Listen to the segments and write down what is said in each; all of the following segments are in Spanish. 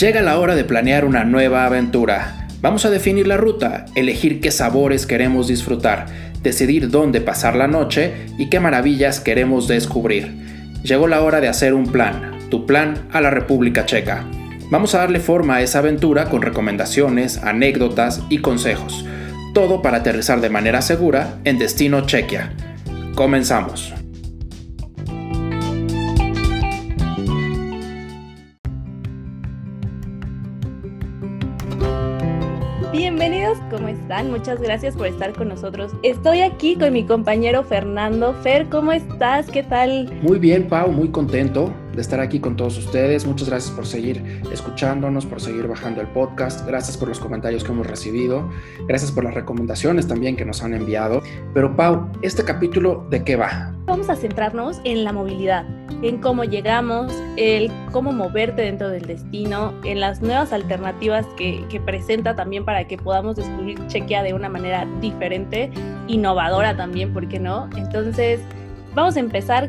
Llega la hora de planear una nueva aventura. Vamos a definir la ruta, elegir qué sabores queremos disfrutar, decidir dónde pasar la noche y qué maravillas queremos descubrir. Llegó la hora de hacer un plan, tu plan a la República Checa. Vamos a darle forma a esa aventura con recomendaciones, anécdotas y consejos. Todo para aterrizar de manera segura en Destino Chequia. Comenzamos. ¿Cómo están? Muchas gracias por estar con nosotros. Estoy aquí con mi compañero Fernando. Fer, ¿cómo estás? ¿Qué tal? Muy bien, Pau, muy contento de estar aquí con todos ustedes. Muchas gracias por seguir escuchándonos, por seguir bajando el podcast. Gracias por los comentarios que hemos recibido. Gracias por las recomendaciones también que nos han enviado. Pero Pau, ¿este capítulo de qué va? Vamos a centrarnos en la movilidad, en cómo llegamos, el cómo moverte dentro del destino, en las nuevas alternativas que, que presenta también para que podamos descubrir Chequia de una manera diferente, innovadora también, ¿por qué no? Entonces, vamos a empezar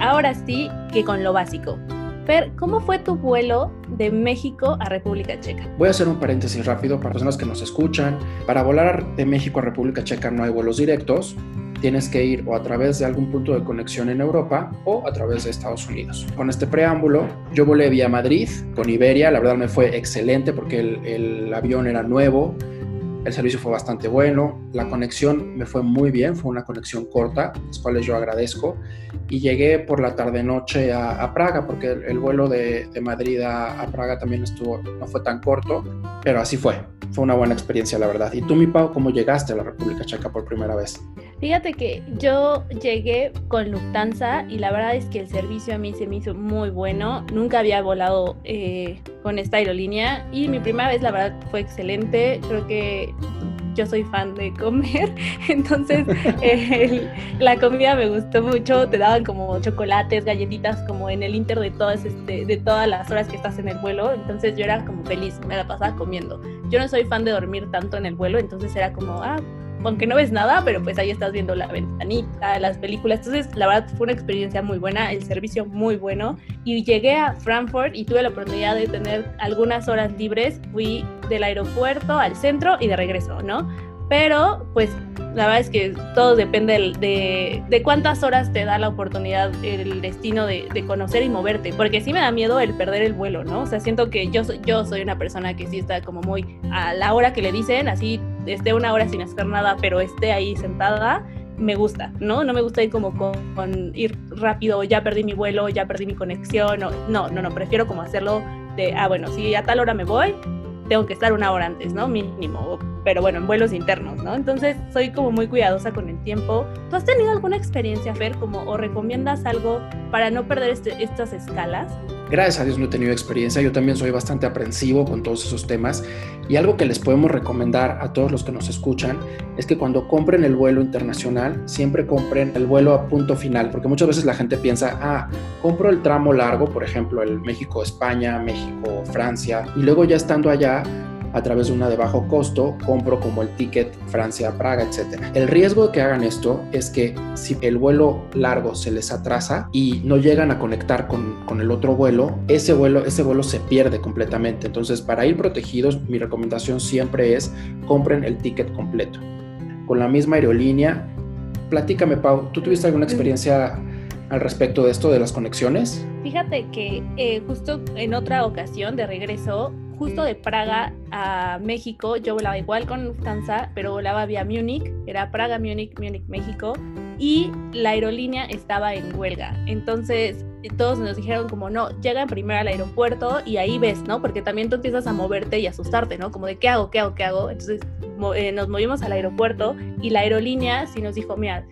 ahora sí que con lo básico. Fer, ¿cómo fue tu vuelo de México a República Checa? Voy a hacer un paréntesis rápido para personas que nos escuchan. Para volar de México a República Checa no hay vuelos directos. Tienes que ir o a través de algún punto de conexión en Europa o a través de Estados Unidos. Con este preámbulo, yo volé vía Madrid con Iberia. La verdad me fue excelente porque el, el avión era nuevo el servicio fue bastante bueno, la conexión me fue muy bien, fue una conexión corta, las cuales yo agradezco. Y llegué por la tarde-noche a, Praga, porque el, vuelo de, Madrid a, Praga también estuvo, no fue tan corto, pero así fue. Fue una buena experiencia, la verdad. ¿Y tú, mi Pau, cómo llegaste a la República Checa por primera vez? Fíjate que yo llegué con Lufthansa y la verdad es que el servicio a mí se me hizo muy bueno. Nunca había volado eh, con esta aerolínea y mi primera vez, la verdad, fue excelente. Creo que yo soy fan de comer, entonces la comida me gustó mucho, te daban como chocolates, galletitas como en el inter de todas, este, de todas las horas que estás en el vuelo, entonces yo era como feliz, me la pasaba comiendo. Yo no soy fan de dormir tanto en el vuelo, entonces era como, ah, aunque no ves nada, pero pues ahí estás viendo la ventanita, las películas. Entonces, la verdad fue una experiencia muy buena, el servicio muy bueno. Y llegué a Frankfurt y tuve la oportunidad de tener algunas horas libres. Fui del aeropuerto al centro y de regreso, ¿no? Pero, pues, la verdad es que todo depende de, de, cuántas horas te da la oportunidad, el destino de, de, conocer y moverte. Porque sí me da miedo el perder el vuelo, ¿no? O sea, siento que yo, yo soy una persona que sí está como muy a la hora que le dicen, así esté una hora sin hacer nada, pero esté ahí sentada, me gusta, ¿no? No me gusta ir como con, ir rápido, ya perdí mi vuelo, ya perdí mi conexión, no, no, no, prefiero como hacerlo de, ah, bueno, si a tal hora me voy, tengo que estar una hora antes, ¿no? Mínimo, pero bueno, en vuelos internos, ¿no? Entonces soy como muy cuidadosa con el tiempo. ¿Tú has tenido alguna experiencia, Fer, como o recomiendas algo para no perder este, estas escalas? Gracias a Dios no he tenido experiencia, yo también soy bastante aprensivo con todos esos temas. Y algo que les podemos recomendar a todos los que nos escuchan es que cuando compren el vuelo internacional, siempre compren el vuelo a punto final, porque muchas veces la gente piensa, ah, compro el tramo largo, por ejemplo, el México-España, México-Francia, y luego ya estando allá, a través de una de bajo costo, compro como el ticket Francia-Praga, etc. El riesgo de que hagan esto es que si el vuelo largo se les atrasa y no llegan a conectar con, con el otro vuelo, ese vuelo, ese vuelo se pierde completamente. Entonces, para ir protegidos, mi recomendación siempre es compren el ticket completo. Con la misma aerolínea, platícame, Pau, ¿tú tuviste alguna experiencia al respecto de esto, de las conexiones? Fíjate que eh, justo en otra ocasión de regreso justo de Praga a México, yo volaba igual con Lufthansa, pero volaba vía Múnich, era Praga, Múnich, Múnich, México, y la aerolínea estaba en huelga. Entonces, todos nos dijeron como, no, llegan primero al aeropuerto y ahí ves, ¿no? Porque también tú empiezas a moverte y asustarte, ¿no? Como de, ¿qué hago? ¿Qué hago? ¿Qué hago? Entonces, eh, nos movimos al aeropuerto y la aerolínea sí nos dijo, mira,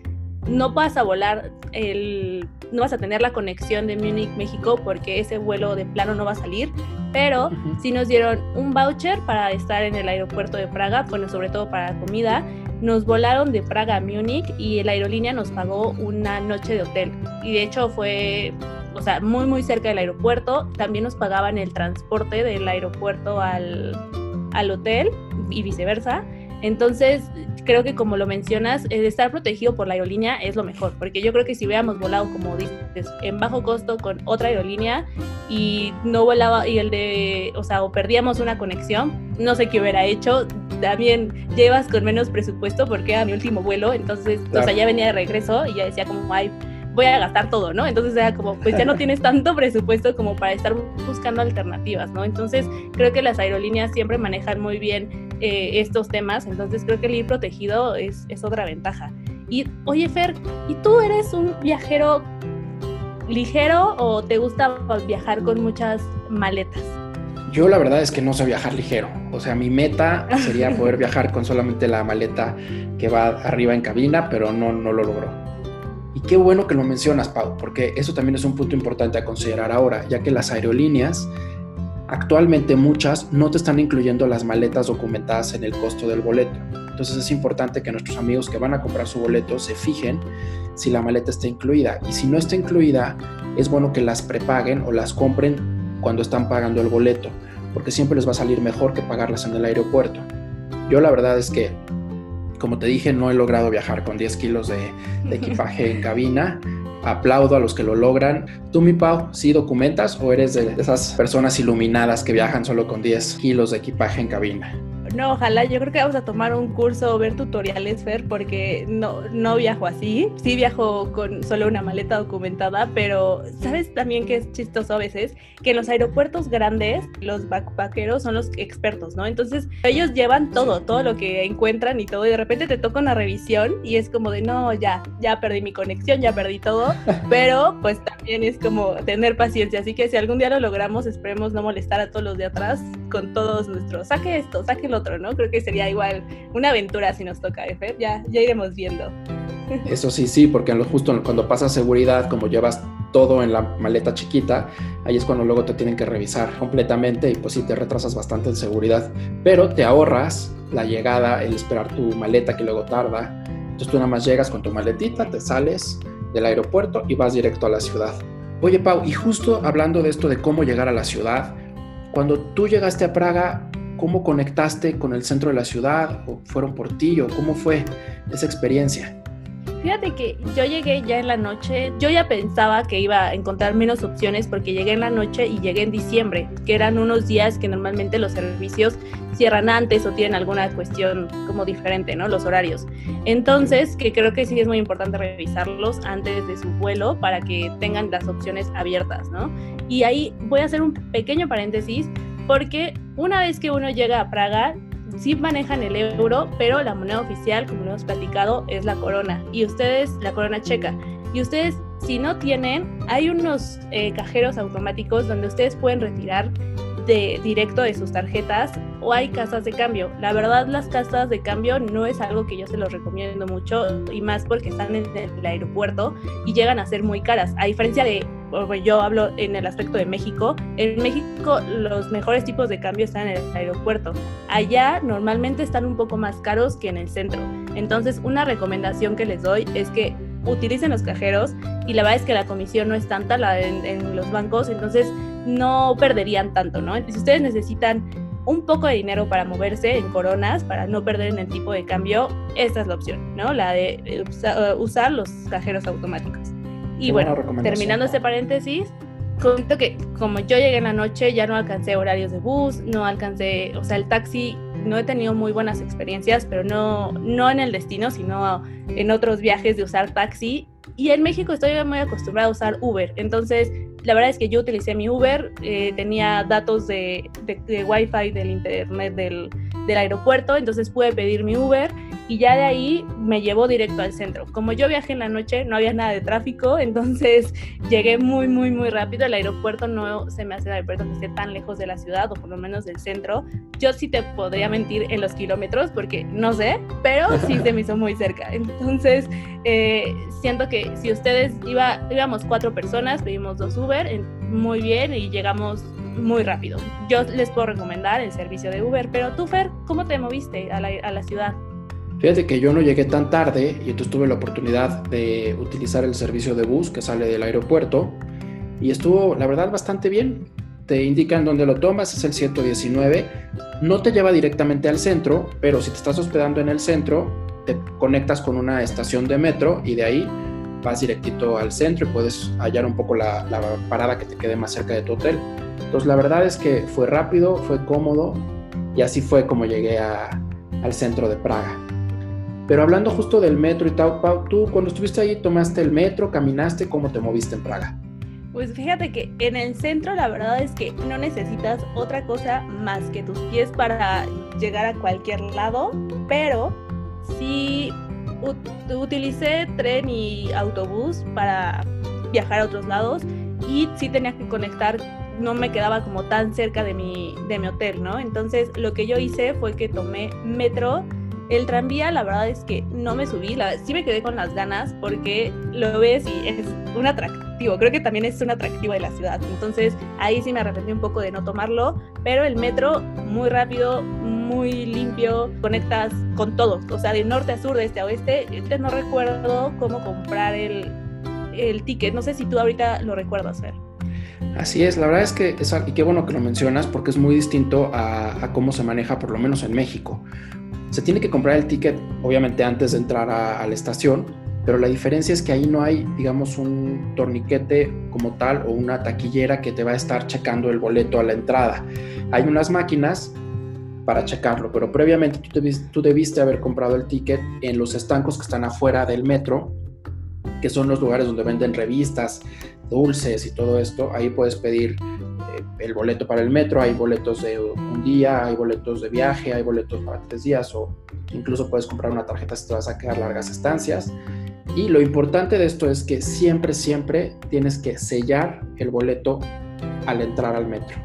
no vas a volar el, no vas a tener la conexión de Múnich, México, porque ese vuelo de plano no va a salir, pero sí nos dieron un voucher para estar en el aeropuerto de Praga, bueno, sobre todo para la comida. Nos volaron de Praga a Múnich y la aerolínea nos pagó una noche de hotel. Y de hecho fue, o sea, muy, muy cerca del aeropuerto. También nos pagaban el transporte del aeropuerto al, al hotel y viceversa. Entonces, creo que como lo mencionas, el estar protegido por la aerolínea es lo mejor, porque yo creo que si hubiéramos volado, como dices, en bajo costo con otra aerolínea y no volaba, y el de, o sea, o perdíamos una conexión, no sé qué hubiera hecho. También llevas con menos presupuesto porque era mi último vuelo, entonces, o sea, ya venía de regreso y ya decía como, ay, voy a gastar todo, ¿no? Entonces era como, pues ya no tienes tanto presupuesto como para estar buscando alternativas, ¿no? Entonces creo que las aerolíneas siempre manejan muy bien eh, estos temas, entonces creo que el ir protegido es, es otra ventaja. Y oye Fer, ¿y tú eres un viajero ligero o te gusta viajar con muchas maletas? Yo la verdad es que no sé viajar ligero. O sea, mi meta sería poder viajar con solamente la maleta que va arriba en cabina, pero no, no lo logro. Y qué bueno que lo mencionas, Pau, porque eso también es un punto importante a considerar ahora, ya que las aerolíneas, actualmente muchas, no te están incluyendo las maletas documentadas en el costo del boleto. Entonces es importante que nuestros amigos que van a comprar su boleto se fijen si la maleta está incluida. Y si no está incluida, es bueno que las prepaguen o las compren cuando están pagando el boleto, porque siempre les va a salir mejor que pagarlas en el aeropuerto. Yo la verdad es que como te dije, no he logrado viajar con 10 kilos de, equipaje en cabina. Aplaudo a los que lo logran. ¿Tú, mi Pau, sí documentas o eres de esas personas iluminadas que viajan solo con 10 kilos de equipaje en cabina? No, ojalá, yo creo que vamos a tomar un curso o ver tutoriales, Fer, porque no, no viajo así. Sí viajo con solo una maleta documentada, pero ¿sabes también que es chistoso a veces? Que en los aeropuertos grandes, los backpackeros son los expertos, ¿no? Entonces, ellos llevan todo, todo lo que encuentran y todo, y de repente te toca una revisión y es como de, no, ya, ya perdí mi conexión, ya perdí todo, pero pues también es como tener paciencia. Así que si algún día lo logramos, esperemos no molestar a todos los de atrás con todos nuestros, saque esto, saque lo ¿no? Creo que sería igual una aventura si nos toca, F. Ya, ya iremos viendo. Eso sí, sí, porque justo cuando pasa seguridad, como llevas todo en la maleta chiquita, ahí es cuando luego te tienen que revisar completamente y pues sí te retrasas bastante en seguridad, pero te ahorras la llegada, el esperar tu maleta que luego tarda. Entonces tú nada más llegas con tu maletita, te sales del aeropuerto y vas directo a la ciudad. Oye Pau, y justo hablando de esto de cómo llegar a la ciudad, cuando tú llegaste a Praga, ¿Cómo conectaste con el centro de la ciudad? ¿O fueron por ti? ¿O cómo fue esa experiencia? Fíjate que yo llegué ya en la noche, yo ya pensaba que iba a encontrar menos opciones porque llegué en la noche y llegué en diciembre, que eran unos días que normalmente los servicios cierran antes o tienen alguna cuestión como diferente, ¿no? Los horarios. Entonces, que creo que sí es muy importante revisarlos antes de su vuelo para que tengan las opciones abiertas, ¿no? Y ahí voy a hacer un pequeño paréntesis porque una vez que uno llega a Praga, sí manejan el euro, pero la moneda oficial, como lo hemos platicado, es la corona. Y ustedes, la corona checa. Y ustedes, si no tienen, hay unos eh, cajeros automáticos donde ustedes pueden retirar de directo de sus tarjetas o hay casas de cambio. La verdad, las casas de cambio no es algo que yo se los recomiendo mucho y más porque están en el aeropuerto y llegan a ser muy caras. A diferencia de yo hablo en el aspecto de México, en México los mejores tipos de cambio están en el aeropuerto. Allá normalmente están un poco más caros que en el centro. Entonces, una recomendación que les doy es que utilicen los cajeros y la verdad es que la comisión no es tanta en, en los bancos, entonces no perderían tanto, ¿no? Si ustedes necesitan un poco de dinero para moverse en coronas, para no perder en el tipo de cambio, esta es la opción, ¿no? La de usar los cajeros automáticos. Y bueno, terminando este paréntesis, comento que como yo llegué en la noche, ya no alcancé horarios de bus, no alcancé, o sea, el taxi, no he tenido muy buenas experiencias, pero no, no en el destino, sino en otros viajes de usar taxi. Y en México estoy muy acostumbrada a usar Uber, entonces la verdad es que yo utilicé mi Uber, eh, tenía datos de, de, de Wi-Fi del internet del, del aeropuerto, entonces pude pedir mi Uber y ya de ahí me llevó directo al centro. Como yo viajé en la noche, no había nada de tráfico, entonces llegué muy, muy, muy rápido. El aeropuerto no se me hace el aeropuerto que esté tan lejos de la ciudad o por lo menos del centro. Yo sí te podría mentir en los kilómetros porque no sé, pero sí se me hizo muy cerca. Entonces, eh, siento que si ustedes iba, íbamos cuatro personas, pedimos dos Uber, muy bien y llegamos muy rápido. Yo les puedo recomendar el servicio de Uber, pero tú, Fer, ¿cómo te moviste a la, a la ciudad? Fíjate que yo no llegué tan tarde y entonces tuve la oportunidad de utilizar el servicio de bus que sale del aeropuerto y estuvo, la verdad, bastante bien. Te indican dónde lo tomas, es el 119. No te lleva directamente al centro, pero si te estás hospedando en el centro, te conectas con una estación de metro y de ahí vas directito al centro y puedes hallar un poco la, parada que te quede más cerca de tu hotel. Entonces la verdad es que fue rápido, fue cómodo y así fue como llegué al centro de Praga. Pero hablando justo del metro y tal, Pau, tú cuando estuviste ahí tomaste el metro, caminaste, ¿cómo te moviste en Praga? Pues fíjate que en el centro la verdad es que no necesitas otra cosa más que tus pies para llegar a cualquier lado, pero sí utilicé tren y autobús para viajar a otros lados y sí tenía que conectar, no me quedaba como tan cerca de mi, de mi hotel, ¿no? Entonces lo que yo hice fue que tomé metro. El tranvía, la verdad es que no me subí, la, sí me quedé con las ganas porque lo ves y es un atractivo, creo que también es un atractivo de la ciudad. Entonces ahí sí me arrepentí un poco de no tomarlo, pero el metro muy rápido, muy limpio, conectas con todo, o sea, de norte a sur, de este a oeste. no recuerdo cómo comprar el, el ticket, no sé si tú ahorita lo recuerdas, Fer. Así es, la verdad es que, es, y qué bueno que lo mencionas, porque es muy distinto a, cómo se maneja, por lo menos en México. Se tiene que comprar el ticket, obviamente, antes de entrar a, a la estación, pero la diferencia es que ahí no hay, digamos, un torniquete como tal o una taquillera que te va a estar checando el boleto a la entrada. Hay unas máquinas para checarlo, pero previamente tú, debiste, haber comprado el ticket en los estancos que están afuera del metro, que son los lugares donde venden revistas, dulces y todo esto. Ahí puedes pedir eh, el boleto para el metro, hay boletos de un día, hay boletos de viaje, hay boletos para tres días o incluso puedes comprar una tarjeta si te vas a quedar largas estancias. Y lo importante de esto es que siempre, siempre tienes que sellar el boleto al entrar al metro.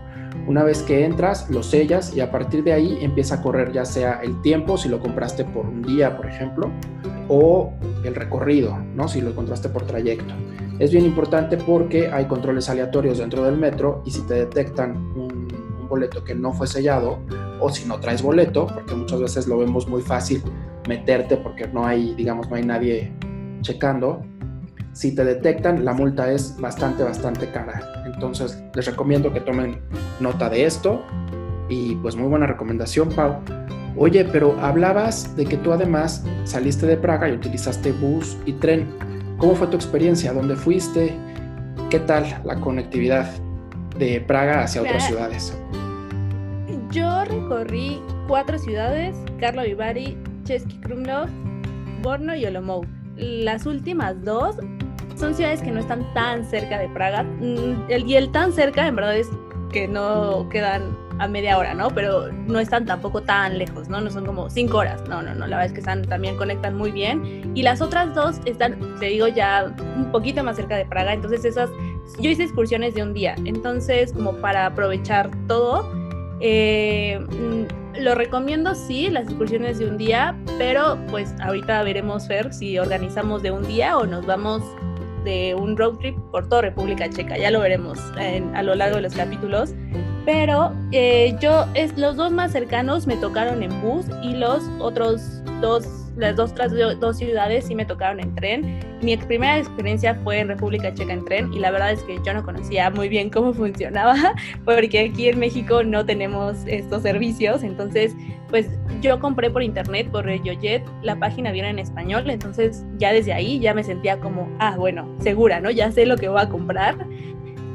Una vez que entras, lo sellas y a partir de ahí empieza a correr ya sea el tiempo, si lo compraste por un día, por ejemplo, o el recorrido, ¿no? si lo encontraste por trayecto. Es bien importante porque hay controles aleatorios dentro del metro y si te detectan un, boleto que no fue sellado o si no traes boleto, porque muchas veces lo vemos muy fácil meterte porque no hay, digamos, no hay nadie checando, si te detectan, la multa es bastante, bastante cara. Entonces, les recomiendo que tomen nota de esto. Y pues muy buena recomendación, Pau. Oye, pero hablabas de que tú además saliste de Praga y utilizaste bus y tren. ¿Cómo fue tu experiencia? ¿Dónde fuiste? ¿Qué tal la conectividad de Praga hacia otras ciudades? Yo recorrí cuatro ciudades, Karlovy Vary, Český Krumlov, Borno y Olomouc. Las últimas dos son ciudades que no están tan cerca de Praga. Mm, el, y el tan cerca, en verdad, es que no quedan a media hora, ¿no? Pero no están tampoco tan lejos, ¿no? No son como cinco horas, no, no, no, la verdad es que están, también conectan muy bien. Y las otras dos están, te digo, ya un poquito más cerca de Praga, entonces esas, yo hice excursiones de un día, entonces como para aprovechar todo, eh, mm, lo recomiendo sí, las excursiones de un día, pero pues ahorita veremos, Fer, si organizamos de un día o nos vamos de un road trip por toda República Checa. Ya lo veremos a lo largo de los capítulos. Pero eh, yo, es, los dos más cercanos me tocaron en bus y los otros dos las dos, otras dos ciudades sí me tocaron en tren. Mi primera experiencia fue en República Checa en tren y la verdad es que yo no conocía muy bien cómo funcionaba porque aquí en México no tenemos estos servicios. Entonces, pues yo compré por internet, por RegioJet, la página viene en español, entonces ya desde ahí ya me sentía como, ah, bueno, segura, ¿no? Ya sé lo que voy a comprar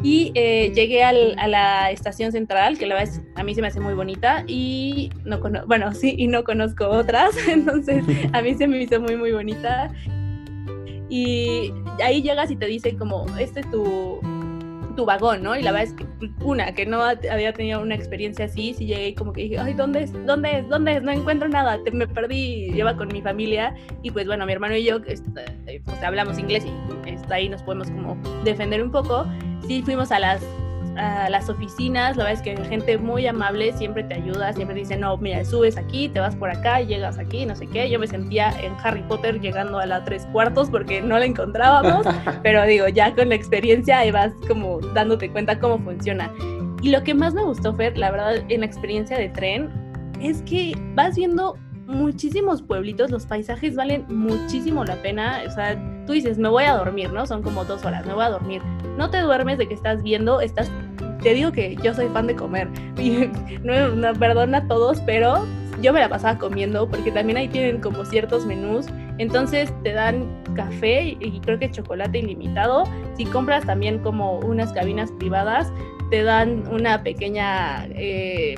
y eh, llegué a la estación central, que la verdad a mí se me hace muy bonita y no conozco, bueno, sí, y no conozco otras, entonces a mí se me hizo muy, muy bonita. Y ahí llegas y te dicen como, este es tu, tu vagón, ¿no? Y la verdad es que una, que no había tenido una experiencia así, sí llegué y como que dije, ay, ¿dónde es? ¿Dónde es? ¿Dónde es? No encuentro nada, te, me perdí, lleva con mi familia y pues bueno, mi hermano y yo este, pues, hablamos inglés y está ahí nos podemos como defender un poco sí fuimos a las, a las oficinas, la verdad es que hay gente muy amable, siempre te ayuda, siempre dice, no, mira, subes aquí, te vas por acá, llegas aquí, no sé qué. Yo me sentía en Harry Potter llegando a la tres cuartos porque no la encontrábamos, pero digo, ya con la experiencia ahí vas como dándote cuenta cómo funciona. Y lo que más me gustó, Fer, la verdad, en la experiencia de tren, es que vas viendo muchísimos pueblitos, los paisajes valen muchísimo la pena, o sea, tú dices, me voy a dormir, ¿no? Son como dos horas, me voy a dormir. No te duermes de que estás viendo, estás te digo que yo soy fan de comer. Y no, no perdona a todos, pero yo me la pasaba comiendo porque también ahí tienen como ciertos menús. Entonces te dan café y creo que chocolate ilimitado. Si compras también como unas cabinas privadas, te dan una pequeña... Eh,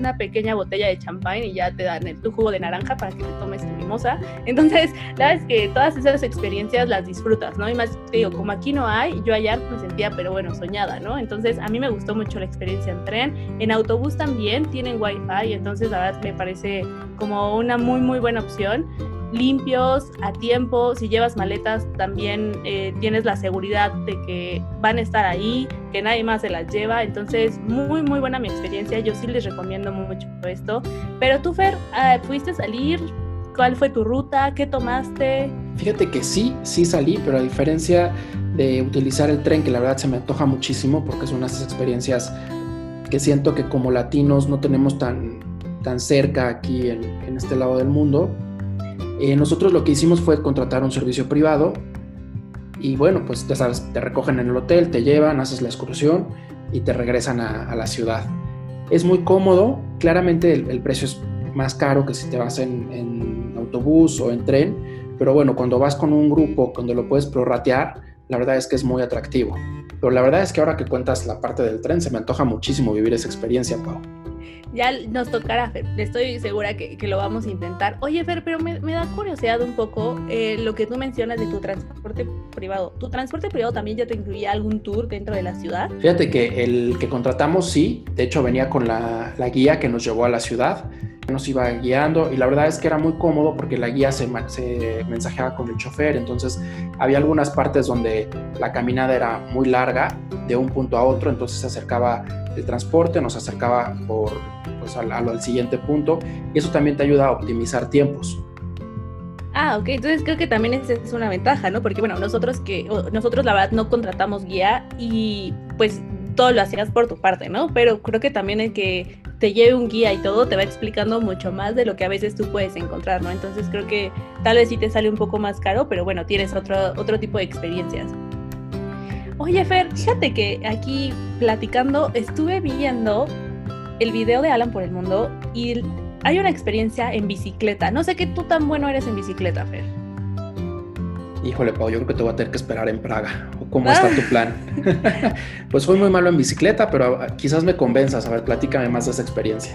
una pequeña botella de champán y ya te dan el, tu jugo de naranja para que te tomes tu mimosa. Entonces, la verdad es que todas esas experiencias las disfrutas, ¿no? Y más te digo, como aquí no hay, yo allá me sentía, pero bueno, soñada, ¿no? Entonces, a mí me gustó mucho la experiencia en tren. En autobús también tienen wifi, entonces la verdad me parece como una muy, muy buena opción limpios, a tiempo. Si llevas maletas, también eh, tienes la seguridad de que van a estar ahí, que nadie más se las lleva. Entonces, muy, muy buena mi experiencia. Yo sí les recomiendo mucho esto. Pero tú, Fer, ah, ¿fuiste a salir? ¿Cuál fue tu ruta? ¿Qué tomaste? Fíjate que sí, sí salí, pero a diferencia de utilizar el tren, que la verdad se me antoja muchísimo porque es una de esas experiencias que siento que como latinos no tenemos tan, tan cerca aquí en, en este lado del mundo, eh, nosotros lo que hicimos fue contratar un servicio privado y bueno, pues ya sabes, te recogen en el hotel, te llevan, haces la excursión y te regresan a, la ciudad. Es muy cómodo, claramente el, precio es más caro que si te vas en, autobús o en tren, pero bueno, cuando vas con un grupo, cuando lo puedes prorratear, la verdad es que es muy atractivo. Pero la verdad es que ahora que cuentas la parte del tren, se me antoja muchísimo vivir esa experiencia, Pau ya nos tocará, Fer. Estoy segura que, lo vamos a intentar. Oye, Fer, pero me, da curiosidad un poco eh, lo que tú mencionas de tu transporte privado. ¿Tu transporte privado también ya te incluía algún tour dentro de la ciudad? Fíjate que el que contratamos sí, de hecho venía con la, guía que nos llevó a la ciudad nos iba guiando y la verdad es que era muy cómodo porque la guía se, se, mensajeaba con el chofer, entonces había algunas partes donde la caminada era muy larga de un punto a otro, entonces se acercaba el transporte, nos acercaba por, pues, al, al siguiente punto y eso también te ayuda a optimizar tiempos. Ah, ok, entonces creo que también esa es una ventaja, ¿no? Porque bueno, nosotros que nosotros la verdad no contratamos guía y pues todo lo hacías por tu parte, ¿no? Pero creo que también el que te lleve un guía y todo te va explicando mucho más de lo que a veces tú puedes encontrar, ¿no? Entonces creo que tal vez sí te sale un poco más caro, pero bueno, tienes otro, otro tipo de experiencias. Oye, Fer, fíjate que aquí platicando estuve viendo el video de Alan por el Mundo y hay una experiencia en bicicleta. No sé qué tú tan bueno eres en bicicleta, Fer. Híjole, Pau, yo creo que te voy a tener que esperar en Praga. ¿Cómo está tu plan? pues fui muy malo en bicicleta, pero quizás me convenzas. A ver, platícame más de esa experiencia.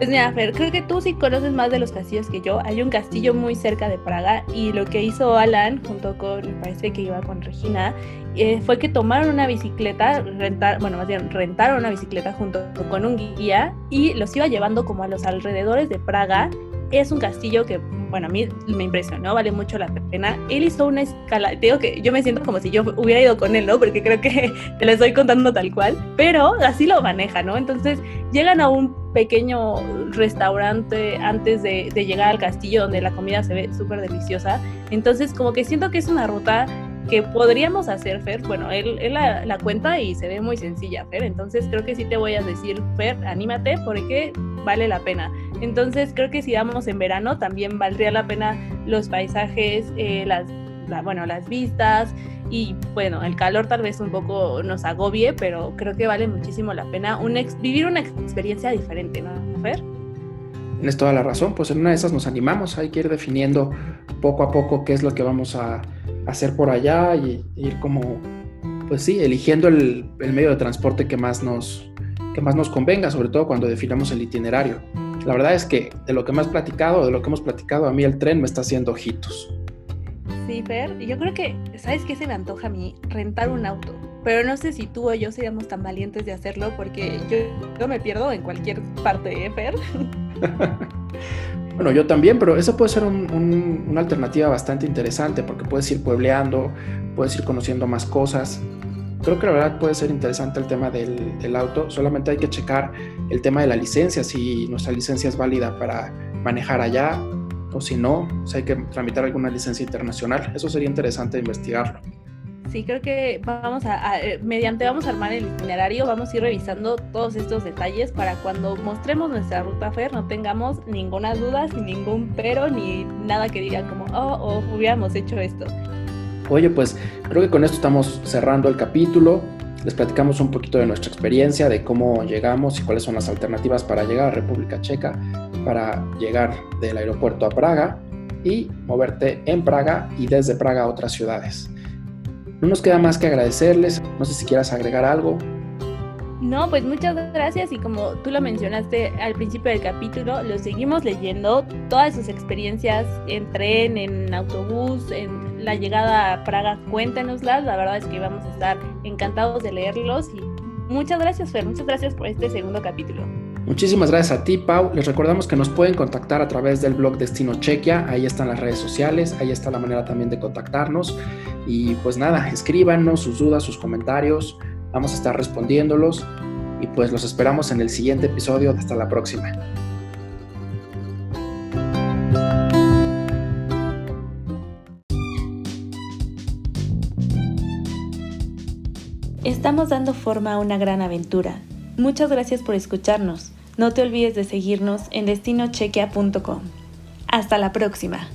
Pues mira, Fer, creo que tú sí conoces más de los castillos que yo. Hay un castillo muy cerca de Praga y lo que hizo Alan, junto con, me parece que iba con Regina, eh, fue que tomaron una bicicleta, rentar, bueno, más bien rentaron una bicicleta junto con un guía y los iba llevando como a los alrededores de Praga. Es un castillo que bueno, a mí me impresionó, vale mucho la pena. Él hizo una escala, digo que yo me siento como si yo hubiera ido con él, ¿no? Porque creo que te lo estoy contando tal cual, pero así lo maneja, ¿no? Entonces llegan a un pequeño restaurante antes de, llegar al castillo donde la comida se ve súper deliciosa. Entonces como que siento que es una ruta que podríamos hacer, Fer. Bueno, él, la, la, cuenta y se ve muy sencilla, Fer. Entonces creo que sí te voy a decir, Fer, anímate porque vale la pena. Entonces creo que si vamos en verano también valdría la pena los paisajes, eh, las, bueno, las vistas y bueno, el calor tal vez un poco nos agobie, pero creo que vale muchísimo la pena vivir una experiencia diferente, ¿no, Fer? Tienes toda la razón, pues en una de esas nos animamos, hay que ir definiendo poco a poco qué es lo que vamos a hacer por allá y ir como, pues sí, eligiendo el, el medio de transporte que más nos, que más nos convenga, sobre todo cuando definamos el itinerario. La verdad es que de lo que más platicado, de lo que hemos platicado, a mí el tren me está haciendo ojitos. Sí, Fer, yo creo que, ¿sabes qué se me antoja a mí? Rentar un auto. Pero no sé si tú o yo seríamos tan valientes de hacerlo porque yo, yo me pierdo en cualquier parte, ¿eh, Fer? bueno, yo también, pero eso puede ser una alternativa bastante interesante porque puedes ir puebleando, puedes ir conociendo más cosas creo que la verdad puede ser interesante el tema del, auto. Solamente hay que checar el tema de la licencia, si nuestra licencia es válida para manejar allá o si no, si hay que tramitar alguna licencia internacional. Eso sería interesante investigarlo. Sí, creo que vamos a, eh, mediante vamos a armar el itinerario, vamos a ir revisando todos estos detalles para cuando mostremos nuestra ruta FER no tengamos ninguna duda, sin ningún pero, ni nada que diga como, oh, oh, hubiéramos hecho esto. Oye, pues creo que con esto estamos cerrando el capítulo. Les platicamos un poquito de nuestra experiencia, de cómo llegamos y cuáles son las alternativas para llegar a República Checa, para llegar del aeropuerto a Praga y moverte en Praga y desde Praga a otras ciudades. No nos queda más que agradecerles. No sé si quieras agregar algo. No, pues muchas gracias y como tú lo mencionaste al principio del capítulo, lo seguimos leyendo, todas sus experiencias en tren, en autobús, en la llegada a Praga, cuéntenoslas, la verdad es que vamos a estar encantados de leerlos y muchas gracias Fer, muchas gracias por este segundo capítulo. Muchísimas gracias a ti, Pau. Les recordamos que nos pueden contactar a través del blog Destino Chequia. Ahí están las redes sociales, ahí está la manera también de contactarnos. Y pues nada, escríbanos sus dudas, sus comentarios. Vamos a estar respondiéndolos. Y pues los esperamos en el siguiente episodio. Hasta la próxima. Estamos dando forma a una gran aventura Muchas gracias por escucharnos. No te olvides de seguirnos en destinochequea.com. Hasta la próxima.